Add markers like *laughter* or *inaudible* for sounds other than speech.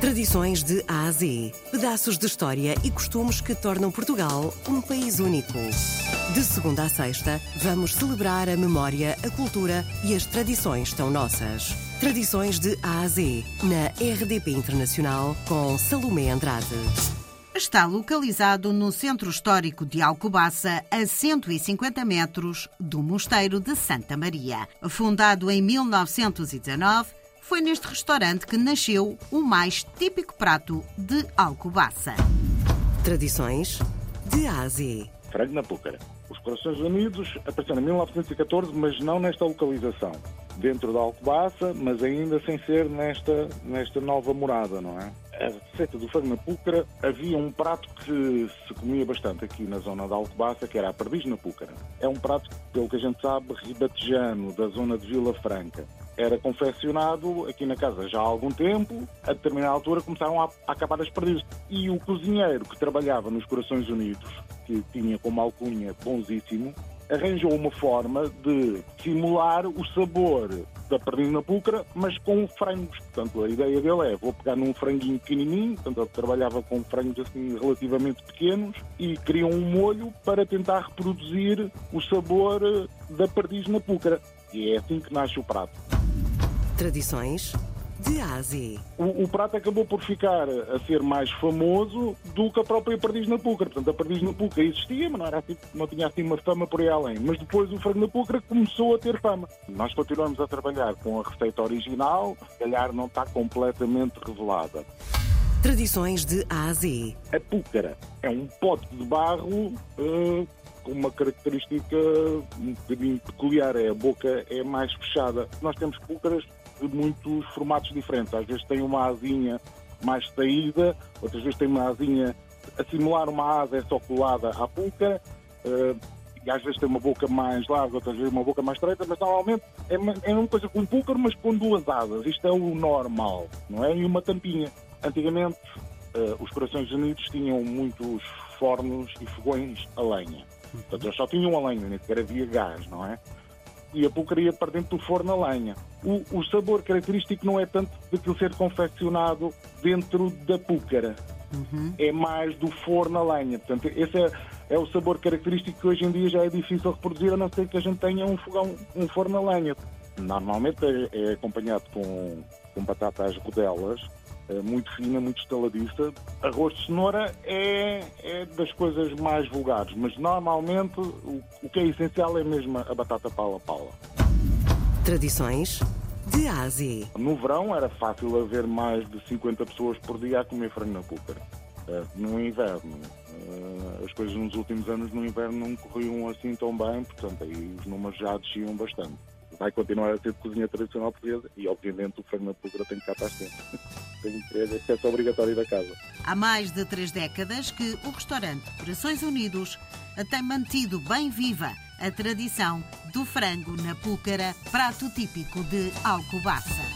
Tradições de A a Z. Pedaços de história e costumes que tornam Portugal um país único. De segunda a sexta, vamos celebrar a memória, a cultura e as tradições tão nossas. Tradições de A a Z, na RDP Internacional, com Salomé Andrade. Está localizado no centro histórico de Alcobaça, a 150 metros do Mosteiro de Santa Maria. Fundado em 1919, foi neste restaurante que nasceu o mais típico prato de Alcobaça. Tradições de A a Z. Frango na Púcara. Os Corações Unidos apareceram em 1914, mas não nesta localização. Dentro da Alcobaça, mas ainda sem ser nesta, nesta nova morada, não é? A receita do frango na púcara, havia um prato que se comia bastante aqui na zona da Alcobaça, que era a perdiz na púcara. É um prato, pelo que a gente sabe, ribatejano, da zona de Vila Franca. Era confeccionado aqui na casa já há algum tempo, a determinada altura começaram a, a acabar as perdizes. E o cozinheiro que trabalhava nos Corações Unidos, que tinha como alcunha bonzíssimo, arranjou uma forma de simular o sabor da perdiz na púcara, mas com frangos. Portanto, a ideia dele é, vou pegar num franguinho pequenininho, portanto, ele trabalhava com frangos assim relativamente pequenos e criou um molho para tentar reproduzir o sabor da perdiz na púcara. E é assim que nasce o prato. Tradições de A a Z. O, o prato acabou por ficar a ser mais famoso do que a própria perdiz na púcara. Portanto, a perdiz na púcara existia, mas não, era assim, não tinha assim uma fama por aí além. Mas depois o frango na púcara começou a ter fama. Nós continuamos a trabalhar com a receita original, se calhar não está completamente revelada. Tradições de A a púcara é um pote de barro com uma característica um bocadinho peculiar, é a boca é mais fechada. Nós temos púcaras de muitos formatos diferentes. Às vezes tem uma asinha mais saída, outras vezes tem uma asinha a simular uma asa é só colada à púcara, eh, e às vezes tem uma boca mais larga, outras vezes uma boca mais estreita, mas normalmente é uma, é uma coisa com um mas com duas asas. Isto é o normal, não é? E uma tampinha. Antigamente, eh, os Corações Unidos tinham muitos fornos e fogões a lenha. Portanto, eles só tinham a lenha, nem sequer havia gás, não é? E a púcara ia para dentro do forno a lenha. O, o sabor característico não é tanto daquilo ser confeccionado dentro da púcara. É mais do forno a lenha. Portanto, esse é, é o sabor característico que hoje em dia já é difícil reproduzir, a não ser que a gente tenha um fogão, um forno a lenha. Normalmente é, é acompanhado com, com às rodelas, muito fina, muito estaladiça. Arroz de cenoura é, é das coisas mais vulgares, mas normalmente o, o que é essencial é mesmo a batata pala-pala. Tradições de A a Z. No verão era fácil haver mais de 50 pessoas por dia a comer frango na púcara. Eh, No inverno, eh, as coisas nos últimos anos no inverno não corriam assim tão bem, portanto aí os números já desciam bastante. Vai continuar a ser de cozinha tradicional portuguesa e obviamente o frango na púcara tem que cá estar sempre. *laughs* tem que ter acesso obrigatório da casa. Há mais de três décadas que o restaurante Corações Unidos tem mantido bem viva a tradição do frango na púcara, prato típico de Alcobaça.